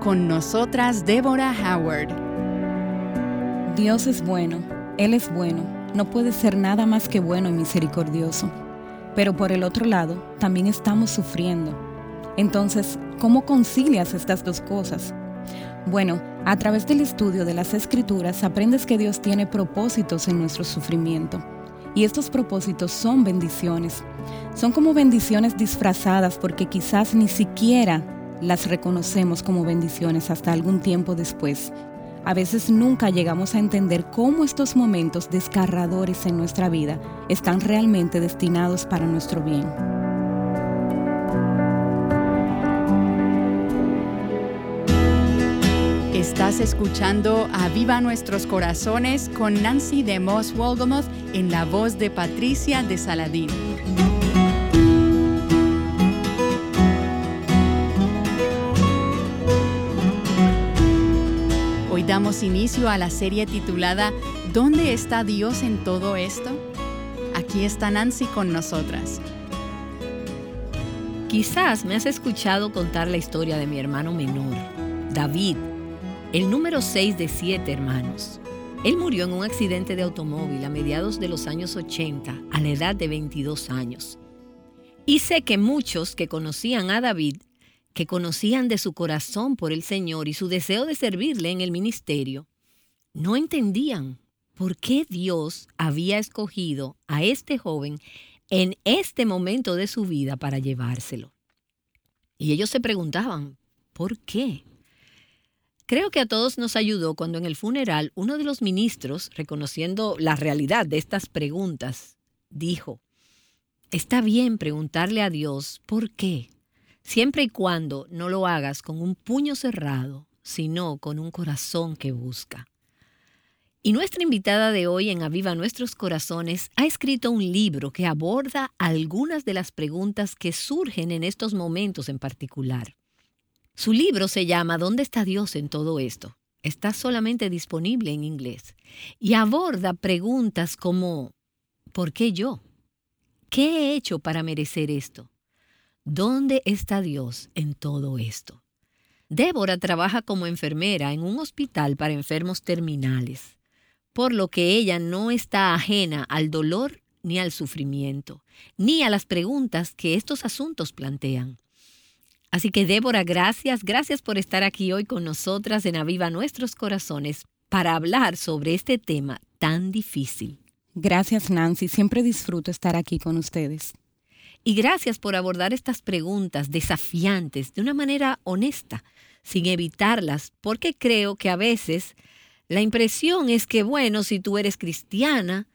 Con nosotras, Deborah Howard. Dios es bueno, Él es bueno, no puede ser nada más que bueno y misericordioso. Pero por el otro lado, también estamos sufriendo. Entonces, ¿cómo concilias estas dos cosas? Bueno, a través del estudio de las escrituras aprendes que Dios tiene propósitos en nuestro sufrimiento. Y estos propósitos son bendiciones. Son como bendiciones disfrazadas porque quizás ni siquiera las reconocemos como bendiciones hasta algún tiempo después. A veces nunca llegamos a entender cómo estos momentos desgarradores en nuestra vida están realmente destinados para nuestro bien. Estás escuchando a Viva Nuestros Corazones con Nancy de Moss Wolgamoth en la voz de Patricia de Saladín. Damos inicio a la serie titulada ¿Dónde está Dios en todo esto? Aquí está Nancy con nosotras. Quizás me has escuchado contar la historia de mi hermano menor, David, el número 6 de siete hermanos. Él murió en un accidente de automóvil a mediados de los años 80, a la edad de 22 años. Y sé que muchos que conocían a David, que conocían de su corazón por el Señor y su deseo de servirle en el ministerio, no entendían por qué Dios había escogido a este joven en este momento de su vida para llevárselo. Y ellos se preguntaban, ¿por qué? Creo que a todos nos ayudó cuando en el funeral uno de los ministros, reconociendo la realidad de estas preguntas, dijo, está bien preguntarle a Dios por qué, siempre y cuando no lo hagas con un puño cerrado, sino con un corazón que busca. Y nuestra invitada de hoy en Aviva Nuestros Corazones ha escrito un libro que aborda algunas de las preguntas que surgen en estos momentos en particular. Su libro se llama ¿Dónde está Dios en todo esto? Está solamente disponible en inglés y aborda preguntas como ¿por qué yo? ¿Qué he hecho para merecer esto? ¿Dónde está Dios en todo esto? Débora trabaja como enfermera en un hospital para enfermos terminales por lo que ella no está ajena al dolor ni al sufrimiento, ni a las preguntas que estos asuntos plantean. Así que Débora, gracias, gracias por estar aquí hoy con nosotras en Aviva Nuestros Corazones para hablar sobre este tema tan difícil. Gracias Nancy, siempre disfruto estar aquí con ustedes. Y gracias por abordar estas preguntas desafiantes de una manera honesta, sin evitarlas, porque creo que a veces la impresión es que, bueno, si tú eres cristiana,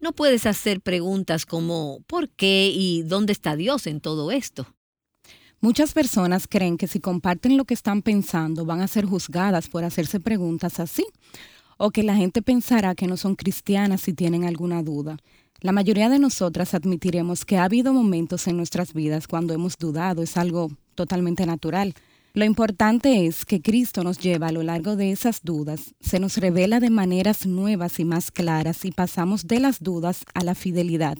no puedes hacer preguntas como ¿por qué y dónde está Dios en todo esto? Muchas personas creen que si comparten lo que están pensando van a ser juzgadas por hacerse preguntas así, o que la gente pensará que no son cristianas si tienen alguna duda. La mayoría de nosotras admitiremos que ha habido momentos en nuestras vidas cuando hemos dudado, es algo totalmente natural. Lo importante es que Cristo nos lleva a lo largo de esas dudas, se nos revela de maneras nuevas y más claras y pasamos de las dudas a la fidelidad.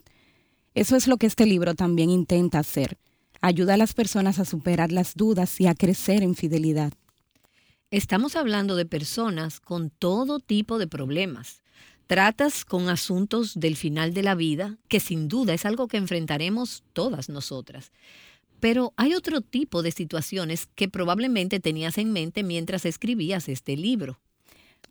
Eso es lo que este libro también intenta hacer. Ayuda a las personas a superar las dudas y a crecer en fidelidad. Estamos hablando de personas con todo tipo de problemas, tratas con asuntos del final de la vida, que sin duda es algo que enfrentaremos todas nosotras. Pero hay otro tipo de situaciones que probablemente tenías en mente mientras escribías este libro.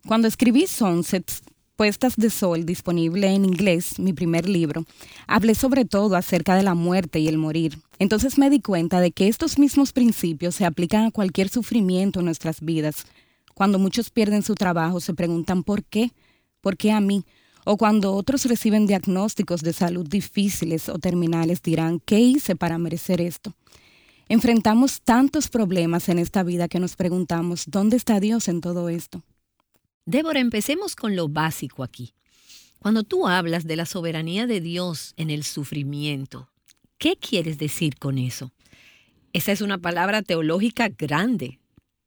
Cuando escribí Sunsets, Puestas de Sol, disponible en inglés, mi primer libro, hablé sobre todo acerca de la muerte y el morir. Entonces me di cuenta de que estos mismos principios se aplican a cualquier sufrimiento en nuestras vidas. Cuando muchos pierden su trabajo, se preguntan ¿por qué? ¿Por qué a mí? O cuando otros reciben diagnósticos de salud difíciles o terminales, dirán, ¿qué hice para merecer esto? Enfrentamos tantos problemas en esta vida que nos preguntamos, ¿dónde está Dios en todo esto? Débora, empecemos con lo básico aquí. Cuando tú hablas de la soberanía de Dios en el sufrimiento, ¿qué quieres decir con eso? Esa es una palabra teológica grande.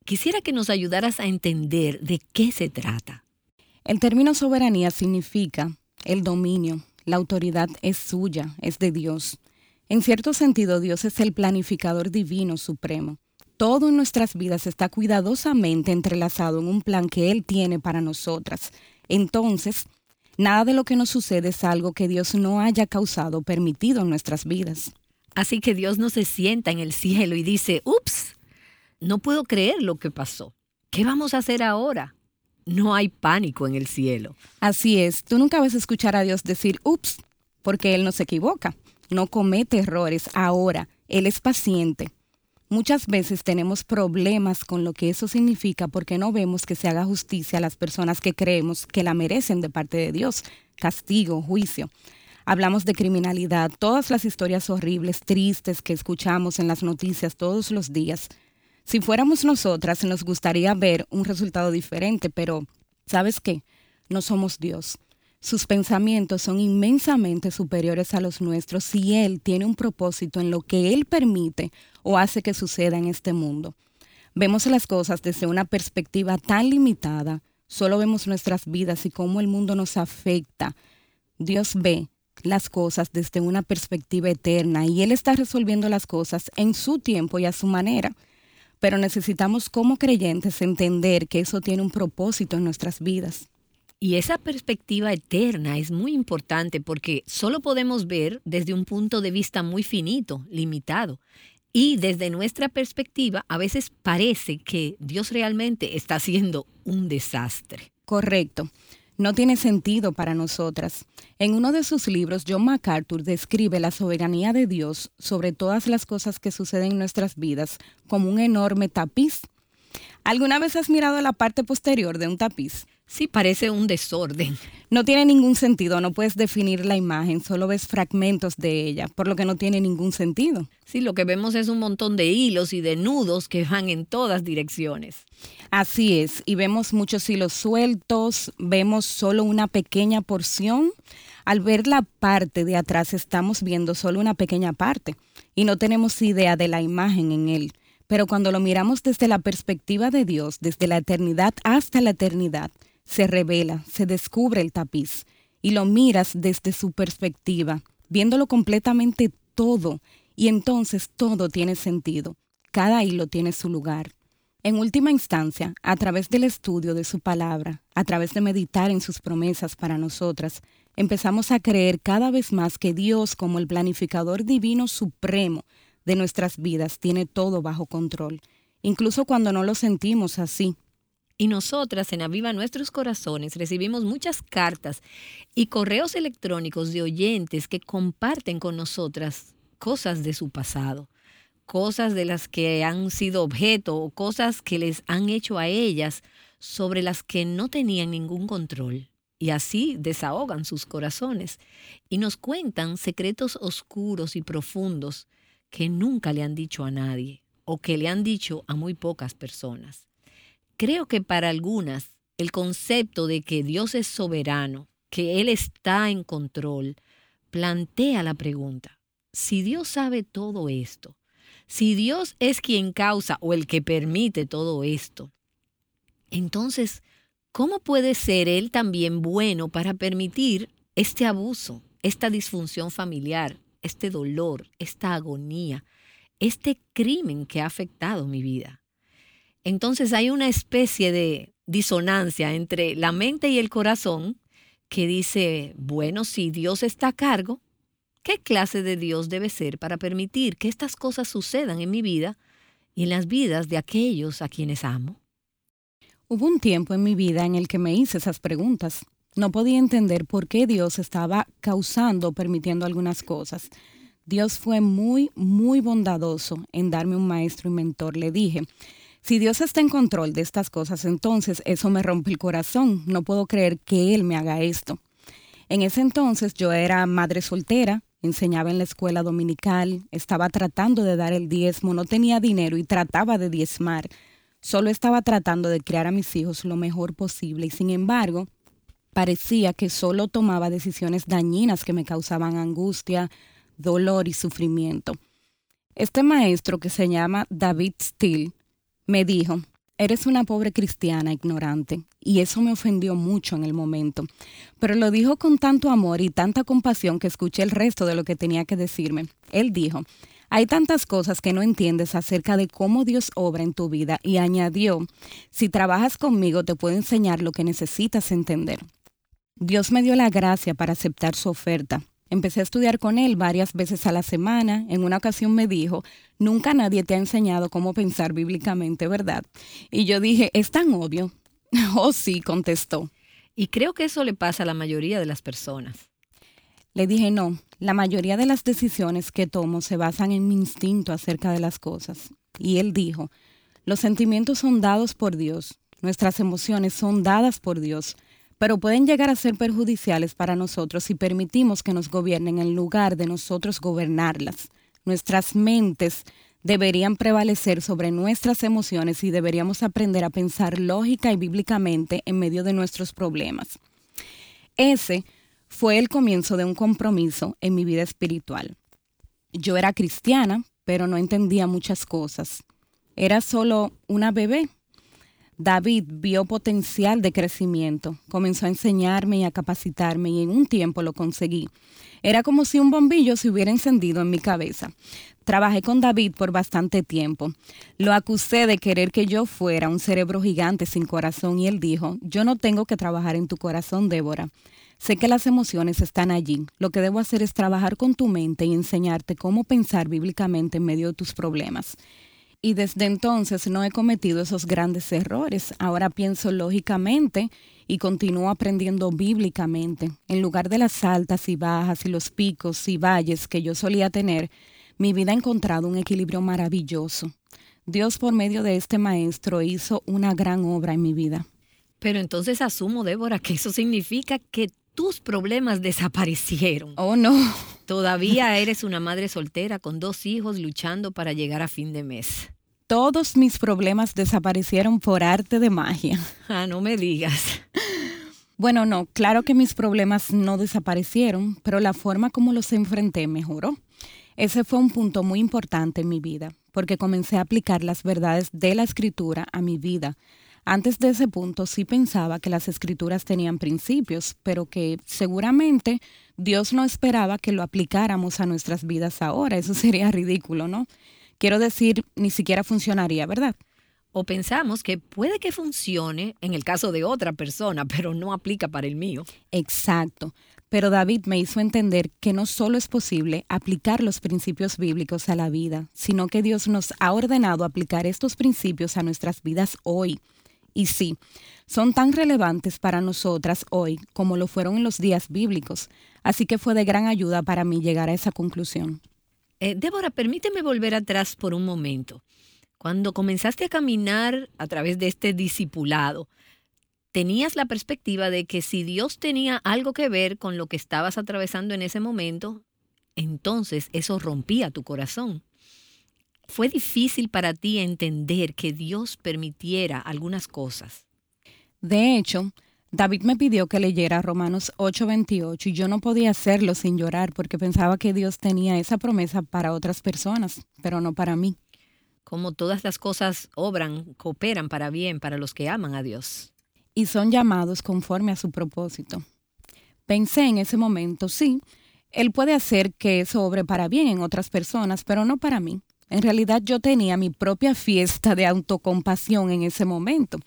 Quisiera que nos ayudaras a entender de qué se trata. El término soberanía significa el dominio, la autoridad es suya, es de Dios. En cierto sentido, Dios es el planificador divino supremo. Todo en nuestras vidas está cuidadosamente entrelazado en un plan que Él tiene para nosotras. Entonces, nada de lo que nos sucede es algo que Dios no haya causado permitido en nuestras vidas. Así que Dios no se sienta en el cielo y dice, ups, no puedo creer lo que pasó. ¿Qué vamos a hacer ahora? No hay pánico en el cielo. Así es, tú nunca vas a escuchar a Dios decir, ups, porque Él no se equivoca no comete errores. Ahora, Él es paciente. Muchas veces tenemos problemas con lo que eso significa porque no vemos que se haga justicia a las personas que creemos que la merecen de parte de Dios. Castigo, juicio. Hablamos de criminalidad, todas las historias horribles, tristes que escuchamos en las noticias todos los días. Si fuéramos nosotras, nos gustaría ver un resultado diferente, pero ¿sabes qué? No somos Dios. Sus pensamientos son inmensamente superiores a los nuestros si Él tiene un propósito en lo que Él permite o hace que suceda en este mundo. Vemos las cosas desde una perspectiva tan limitada, solo vemos nuestras vidas y cómo el mundo nos afecta. Dios ve las cosas desde una perspectiva eterna y Él está resolviendo las cosas en su tiempo y a su manera. Pero necesitamos como creyentes entender que eso tiene un propósito en nuestras vidas. Y esa perspectiva eterna es muy importante porque solo podemos ver desde un punto de vista muy finito, limitado. Y desde nuestra perspectiva, a veces parece que Dios realmente está haciendo un desastre. Correcto. No tiene sentido para nosotras. En uno de sus libros, John MacArthur describe la soberanía de Dios sobre todas las cosas que suceden en nuestras vidas como un enorme tapiz. ¿Alguna vez has mirado la parte posterior de un tapiz? Sí, parece un desorden. No tiene ningún sentido, no puedes definir la imagen, solo ves fragmentos de ella, por lo que no tiene ningún sentido. Sí, lo que vemos es un montón de hilos y de nudos que van en todas direcciones. Así es, y vemos muchos hilos sueltos, vemos solo una pequeña porción. Al ver la parte de atrás estamos viendo solo una pequeña parte y no tenemos idea de la imagen en él. Pero cuando lo miramos desde la perspectiva de Dios, desde la eternidad hasta la eternidad, se revela, se descubre el tapiz y lo miras desde su perspectiva, viéndolo completamente todo, y entonces todo tiene sentido, cada hilo tiene su lugar. En última instancia, a través del estudio de su palabra, a través de meditar en sus promesas para nosotras, empezamos a creer cada vez más que Dios, como el planificador divino supremo de nuestras vidas, tiene todo bajo control, incluso cuando no lo sentimos así. Y nosotras en Aviva Nuestros Corazones recibimos muchas cartas y correos electrónicos de oyentes que comparten con nosotras cosas de su pasado, cosas de las que han sido objeto o cosas que les han hecho a ellas sobre las que no tenían ningún control. Y así desahogan sus corazones y nos cuentan secretos oscuros y profundos que nunca le han dicho a nadie o que le han dicho a muy pocas personas. Creo que para algunas el concepto de que Dios es soberano, que Él está en control, plantea la pregunta, si Dios sabe todo esto, si Dios es quien causa o el que permite todo esto, entonces, ¿cómo puede ser Él también bueno para permitir este abuso, esta disfunción familiar, este dolor, esta agonía, este crimen que ha afectado mi vida? Entonces hay una especie de disonancia entre la mente y el corazón que dice, bueno, si Dios está a cargo, ¿qué clase de Dios debe ser para permitir que estas cosas sucedan en mi vida y en las vidas de aquellos a quienes amo? Hubo un tiempo en mi vida en el que me hice esas preguntas. No podía entender por qué Dios estaba causando o permitiendo algunas cosas. Dios fue muy, muy bondadoso en darme un maestro y mentor. Le dije, si Dios está en control de estas cosas, entonces eso me rompe el corazón. No puedo creer que Él me haga esto. En ese entonces yo era madre soltera, enseñaba en la escuela dominical, estaba tratando de dar el diezmo, no tenía dinero y trataba de diezmar. Solo estaba tratando de criar a mis hijos lo mejor posible y sin embargo parecía que solo tomaba decisiones dañinas que me causaban angustia, dolor y sufrimiento. Este maestro que se llama David Steele me dijo, eres una pobre cristiana ignorante, y eso me ofendió mucho en el momento, pero lo dijo con tanto amor y tanta compasión que escuché el resto de lo que tenía que decirme. Él dijo, hay tantas cosas que no entiendes acerca de cómo Dios obra en tu vida y añadió, si trabajas conmigo te puedo enseñar lo que necesitas entender. Dios me dio la gracia para aceptar su oferta, Empecé a estudiar con él varias veces a la semana. En una ocasión me dijo, nunca nadie te ha enseñado cómo pensar bíblicamente, ¿verdad? Y yo dije, es tan obvio. oh, sí, contestó. Y creo que eso le pasa a la mayoría de las personas. Le dije, no, la mayoría de las decisiones que tomo se basan en mi instinto acerca de las cosas. Y él dijo, los sentimientos son dados por Dios, nuestras emociones son dadas por Dios, pero pueden llegar a ser perjudiciales para nosotros si permitimos que nos gobiernen en lugar de nosotros gobernarlas. Nuestras mentes deberían prevalecer sobre nuestras emociones y deberíamos aprender a pensar lógica y bíblicamente en medio de nuestros problemas. Ese fue el comienzo de un compromiso en mi vida espiritual. Yo era cristiana, pero no entendía muchas cosas. Era solo una bebé David vio potencial de crecimiento, comenzó a enseñarme y a capacitarme y en un tiempo lo conseguí. Era como si un bombillo se hubiera encendido en mi cabeza. Trabajé con David por bastante tiempo. Lo acusé de querer que yo fuera un cerebro gigante sin corazón y él dijo, yo no tengo que trabajar en tu corazón, Débora. Sé que las emociones están allí. Lo que debo hacer es trabajar con tu mente y enseñarte cómo pensar bíblicamente en medio de tus problemas y desde entonces no he cometido esos grandes errores. Ahora pienso lógicamente y continúo aprendiendo bíblicamente. En lugar de las altas y bajas y los picos y valles que yo solía tener, mi vida ha encontrado un equilibrio maravilloso. Dios por medio de este maestro hizo una gran obra en mi vida. Pero entonces asumo, Débora, que eso significa que tus problemas desaparecieron. Oh, no. Todavía eres una madre soltera con dos hijos luchando para llegar a fin de mes. Todos mis problemas desaparecieron por arte de magia. Ah, no me digas. Bueno, no, claro que mis problemas no desaparecieron, pero la forma como los enfrenté mejoró. Ese fue un punto muy importante en mi vida, porque comencé a aplicar las verdades de la escritura a mi vida antes de ese punto sí pensaba que las escrituras tenían principios, pero que seguramente Dios no esperaba que lo aplicáramos a nuestras vidas ahora. Eso sería ridículo, ¿no? Quiero decir, ni siquiera funcionaría, ¿verdad? O pensamos que puede que funcione en el caso de otra persona, pero no aplica para el mío. Exacto. Pero David me hizo entender que no solo es posible aplicar los principios bíblicos a la vida, sino que Dios nos ha ordenado aplicar estos principios a nuestras vidas hoy. Y sí, son tan relevantes para nosotras hoy como lo fueron en los días bíblicos, así que fue de gran ayuda para mí llegar a esa conclusión. Eh, Débora, permíteme volver atrás por un momento. Cuando comenzaste a caminar a través de este discipulado, tenías la perspectiva de que si Dios tenía algo que ver con lo que estabas atravesando en ese momento, entonces eso rompía tu corazón. ¿Fue difícil para ti entender que Dios permitiera algunas cosas? De hecho, David me pidió que leyera Romanos 8:28 y yo no podía hacerlo sin llorar porque pensaba que Dios tenía esa promesa para otras personas, pero no para mí. Como todas las cosas obran, cooperan para bien para los que aman a Dios. Y son llamados conforme a su propósito. Pensé en ese momento, sí, Él puede hacer que eso obre para bien en otras personas, pero no para mí. En realidad yo tenía mi propia fiesta de autocompasión en ese momento.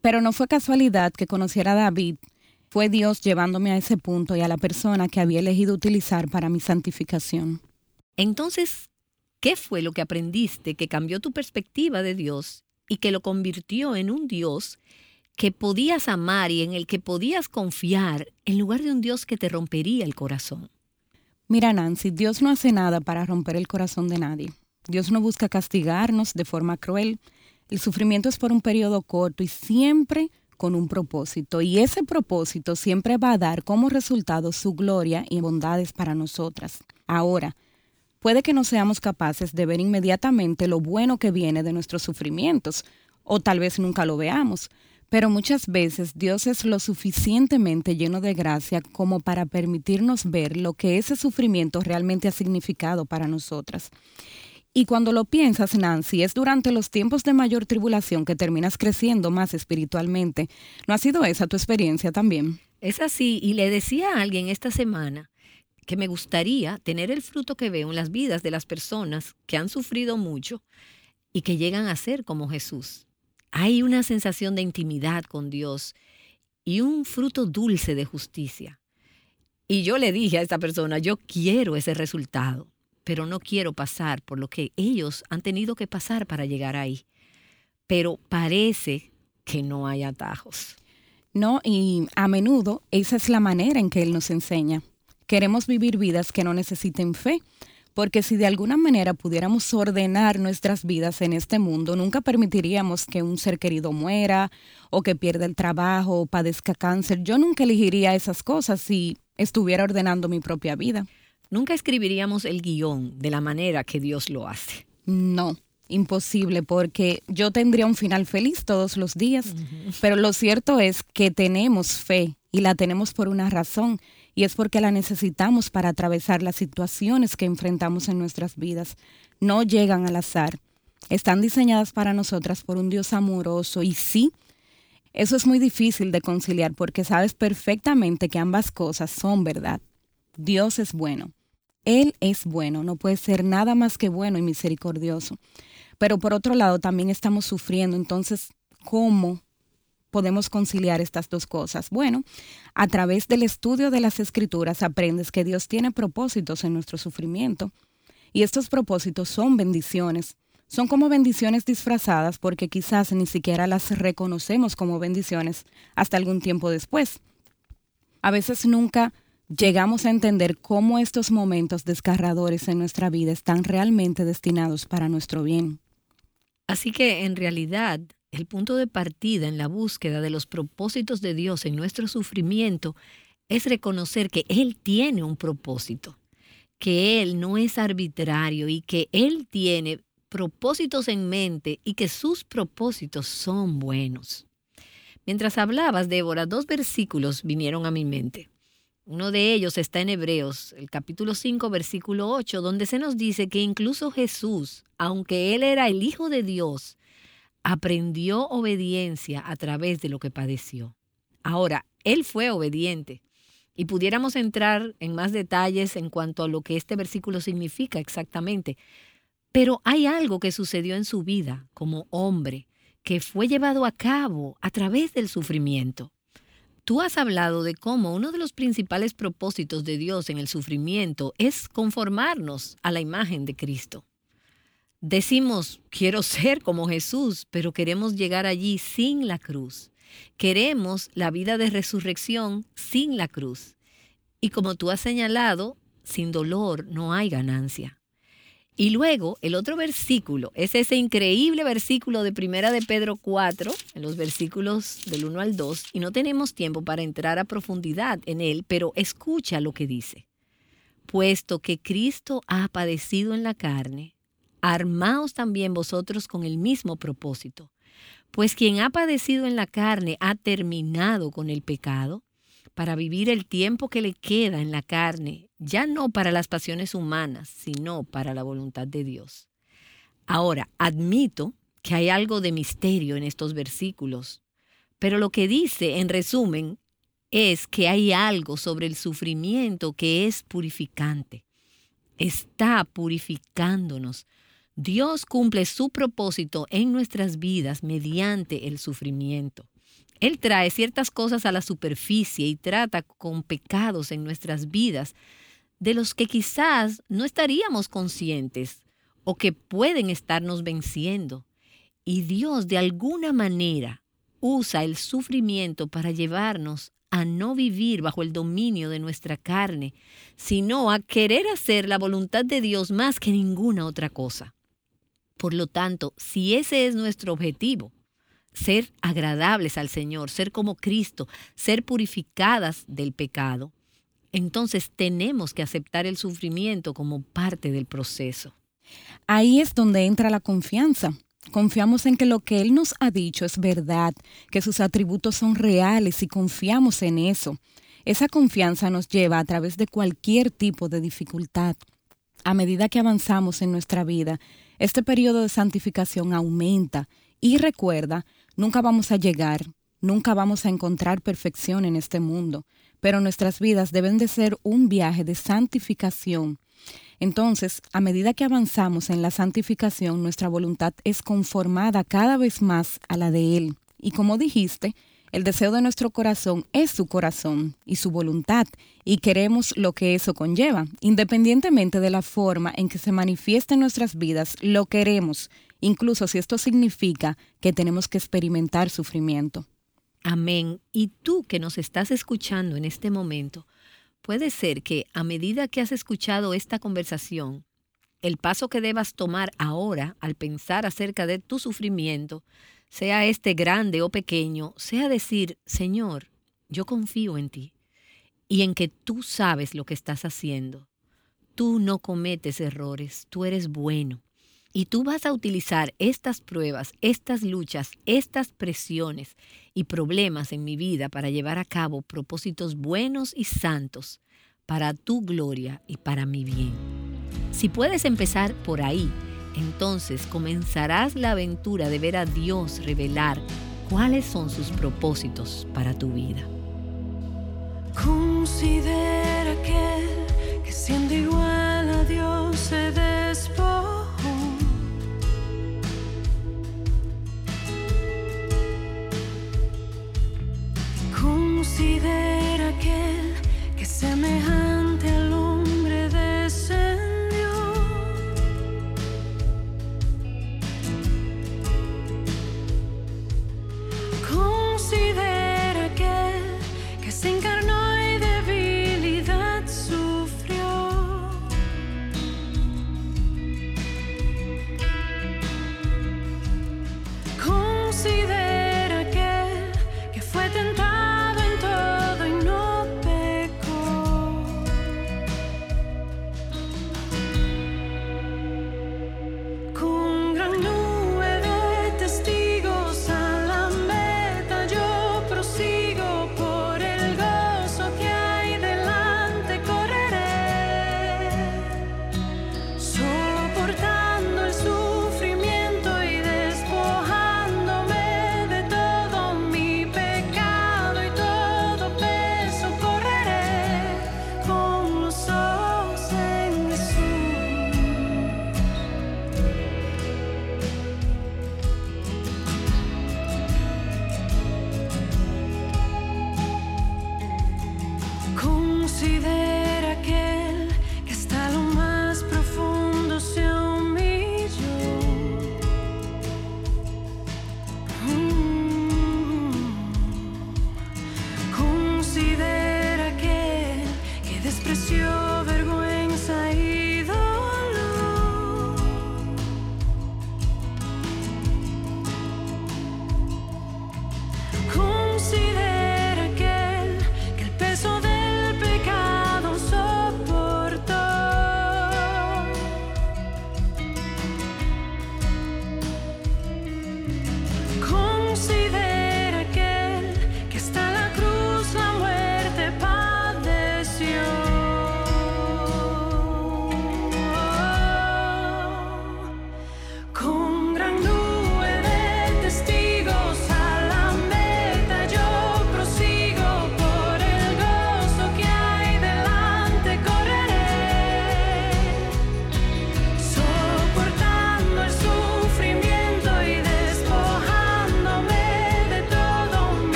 Pero no fue casualidad que conociera a David Fue Dios llevándome a ese punto y a la persona que había elegido utilizar para mi santificación. Entonces, ¿qué fue lo que aprendiste que cambió tu perspectiva de Dios y que lo convirtió en un Dios que podías amar y en el que podías confiar en lugar de un Dios que te rompería el corazón? Mira, Nancy, Dios no hace nada para romper el corazón de nadie. Dios no busca castigarnos de forma cruel. El sufrimiento es por un periodo corto y siempre con un propósito. Y ese propósito siempre va a dar como resultado su gloria y bondades para nosotras. Ahora, puede que no seamos capaces de ver inmediatamente lo bueno que viene de nuestros sufrimientos, o tal vez nunca lo veamos, pero muchas veces Dios es lo suficientemente lleno de gracia como para permitirnos ver lo que ese sufrimiento realmente ha significado para nosotras. Y cuando lo piensas, Nancy, es durante los tiempos de mayor tribulación que terminas creciendo más espiritualmente. ¿No ha sido esa tu experiencia también? Es así, y le decía a alguien esta semana que me gustaría tener el fruto que veo en las vidas de las personas que han sufrido mucho y que llegan a ser como Jesús. Hay una sensación de intimidad con Dios y un fruto dulce de justicia. Y yo le dije a esta persona, yo quiero ese resultado, pero no quiero pasar por lo que ellos han tenido que pasar para llegar ahí. Pero parece que no hay atajos. No, y a menudo esa es la manera en que Él nos enseña. Queremos vivir vidas que no necesiten fe, porque si de alguna manera pudiéramos ordenar nuestras vidas en este mundo, nunca permitiríamos que un ser querido muera o que pierda el trabajo o padezca cáncer. Yo nunca elegiría esas cosas si estuviera ordenando mi propia vida. Nunca escribiríamos el guion de la manera que Dios lo hace. No, imposible, porque yo tendría un final feliz todos los días, pero lo cierto es que tenemos fe y la tenemos por una razón y es porque la necesitamos para atravesar las situaciones que enfrentamos en nuestras vidas. No llegan al azar. Están diseñadas para nosotras por un Dios amoroso y sí, eso es muy difícil de conciliar porque sabes perfectamente que ambas cosas son verdad. Dios es bueno. Él es bueno, no puede ser nada más que bueno y misericordioso. Pero por otro lado también estamos sufriendo, entonces, ¿cómo podemos conciliar estas dos cosas? Bueno, a través del estudio de las escrituras aprendes que Dios tiene propósitos en nuestro sufrimiento y estos propósitos son bendiciones. Son como bendiciones disfrazadas porque quizás ni siquiera las reconocemos como bendiciones hasta algún tiempo después. A veces nunca llegamos a entender cómo estos momentos desgarradores en nuestra vida están realmente destinados para nuestro bien. Así que en realidad el punto de partida en la búsqueda de los propósitos de Dios en nuestro sufrimiento es reconocer que Él tiene un propósito, que Él no es arbitrario y que Él tiene propósitos en mente y que sus propósitos son buenos. Mientras hablabas, Débora, dos versículos vinieron a mi mente. Uno de ellos está en Hebreos, el capítulo 5, versículo 8, donde se nos dice que incluso Jesús, aunque Él era el Hijo de Dios, aprendió obediencia a través de lo que padeció. Ahora, Él fue obediente. Y pudiéramos entrar en más detalles en cuanto a lo que este versículo significa exactamente. Pero hay algo que sucedió en su vida como hombre que fue llevado a cabo a través del sufrimiento. Tú has hablado de cómo uno de los principales propósitos de Dios en el sufrimiento es conformarnos a la imagen de Cristo. Decimos, quiero ser como Jesús, pero queremos llegar allí sin la cruz. Queremos la vida de resurrección sin la cruz. Y como tú has señalado, sin dolor no hay ganancia. Y luego el otro versículo es ese increíble versículo de Primera de Pedro 4, en los versículos del 1 al 2, y no tenemos tiempo para entrar a profundidad en él, pero escucha lo que dice. Puesto que Cristo ha padecido en la carne, armaos también vosotros con el mismo propósito. Pues quien ha padecido en la carne ha terminado con el pecado para vivir el tiempo que le queda en la carne, ya no para las pasiones humanas, sino para la voluntad de Dios. Ahora, admito que hay algo de misterio en estos versículos, pero lo que dice, en resumen, es que hay algo sobre el sufrimiento que es purificante. Está purificándonos Dios cumple su propósito en nuestras vidas mediante el sufrimiento. Él trae ciertas cosas a la superficie y trata con pecados en nuestras vidas de los que quizás no estaríamos conscientes o que pueden estarnos venciendo. Y Dios de alguna manera usa el sufrimiento para llevarnos a no vivir bajo el dominio de nuestra carne, sino a querer hacer la voluntad de Dios más que ninguna otra cosa. Por lo tanto, si ese es nuestro objetivo, ser agradables al Señor, ser como Cristo, ser purificadas del pecado, entonces tenemos que aceptar el sufrimiento como parte del proceso. Ahí es donde entra la confianza. Confiamos en que lo que Él nos ha dicho es verdad, que sus atributos son reales y confiamos en eso. Esa confianza nos lleva a través de cualquier tipo de dificultad. A medida que avanzamos en nuestra vida, este periodo de santificación aumenta y recuerda, nunca vamos a llegar, nunca vamos a encontrar perfección en este mundo, pero nuestras vidas deben de ser un viaje de santificación entonces, a medida que avanzamos en la santificación, nuestra voluntad es conformada cada vez más a la de Él. Y como dijiste, el deseo de nuestro corazón es su corazón y su voluntad, y queremos lo que eso conlleva. Independientemente de la forma en que se manifiesta en nuestras vidas, lo queremos, incluso si esto significa que tenemos que experimentar sufrimiento. Amén. Y tú que nos estás escuchando en este momento, Puede ser que a medida que has escuchado esta conversación, el paso que debas tomar ahora al pensar acerca de tu sufrimiento, sea este grande o pequeño, sea decir, Señor, yo confío en ti y en que tú sabes lo que estás haciendo. Tú no cometes errores, tú eres bueno. Y tú vas a utilizar estas pruebas, estas luchas, estas presiones y problemas en mi vida para llevar a cabo propósitos buenos y santos para tu gloria y para mi bien. Si puedes empezar por ahí, entonces comenzarás la aventura de ver a Dios revelar cuáles son sus propósitos para tu vida. Considera que, que siendo igual a Dios se Considera aquel que semejante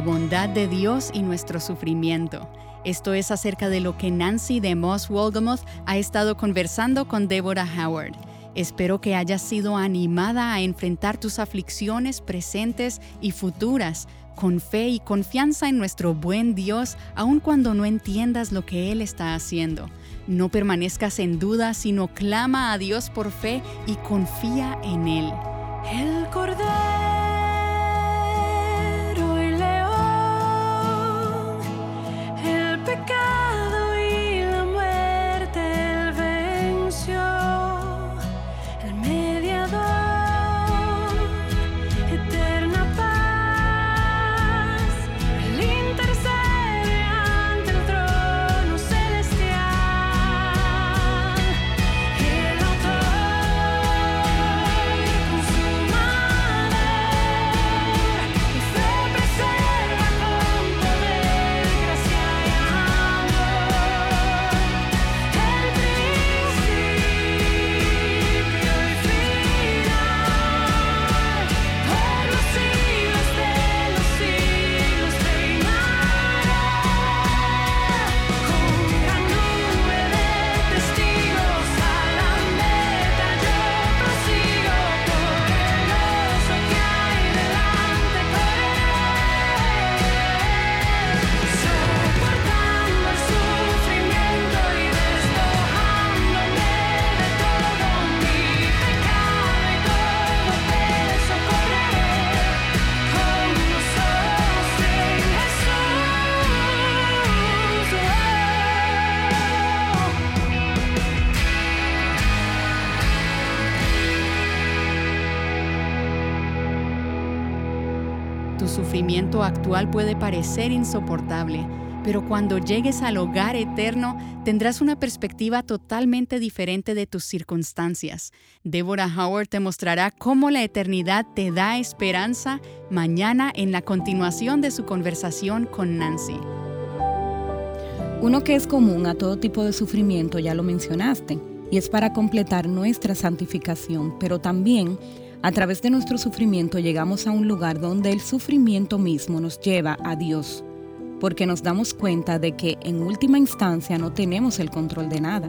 eternidad de Dios y nuestro sufrimiento. Esto es acerca de lo que Nancy de Moss Wolgamoth ha estado conversando con Deborah Howard. Espero que hayas sido animada a enfrentar tus aflicciones presentes y futuras con fe y confianza en nuestro buen Dios, aun cuando no entiendas lo que Él está haciendo. No permanezcas en duda, sino clama a Dios por fe y confía en Él. El Cordero sufrimiento actual puede parecer insoportable, pero cuando llegues al hogar eterno tendrás una perspectiva totalmente diferente de tus circunstancias. Deborah Howard te mostrará cómo la eternidad te da esperanza mañana en la continuación de su conversación con Nancy. Uno que es común a todo tipo de sufrimiento, ya lo mencionaste, y es para completar nuestra santificación, pero también a través de nuestro sufrimiento llegamos a un lugar donde el sufrimiento mismo nos lleva a Dios, porque nos damos cuenta de que en última instancia no tenemos el control de nada.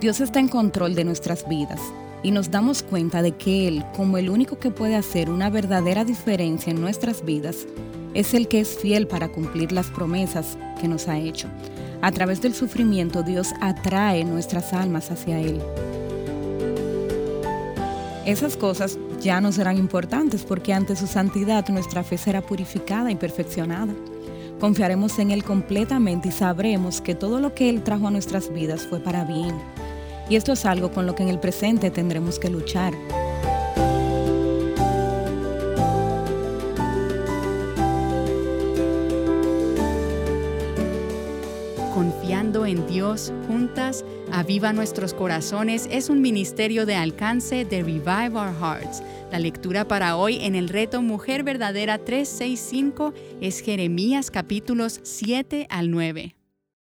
Dios está en control de nuestras vidas y nos damos cuenta de que Él, como el único que puede hacer una verdadera diferencia en nuestras vidas, es el que es fiel para cumplir las promesas que nos ha hecho. A través del sufrimiento Dios atrae nuestras almas hacia Él. Esas cosas ya no serán importantes porque ante su santidad nuestra fe será purificada y perfeccionada. Confiaremos en Él completamente y sabremos que todo lo que Él trajo a nuestras vidas fue para bien. Y esto es algo con lo que en el presente tendremos que luchar. Confiando en Dios juntas, Aviva Nuestros Corazones es un ministerio de alcance de Revive Our Hearts. La lectura para hoy en el reto Mujer Verdadera 365 es Jeremías capítulos 7 al 9.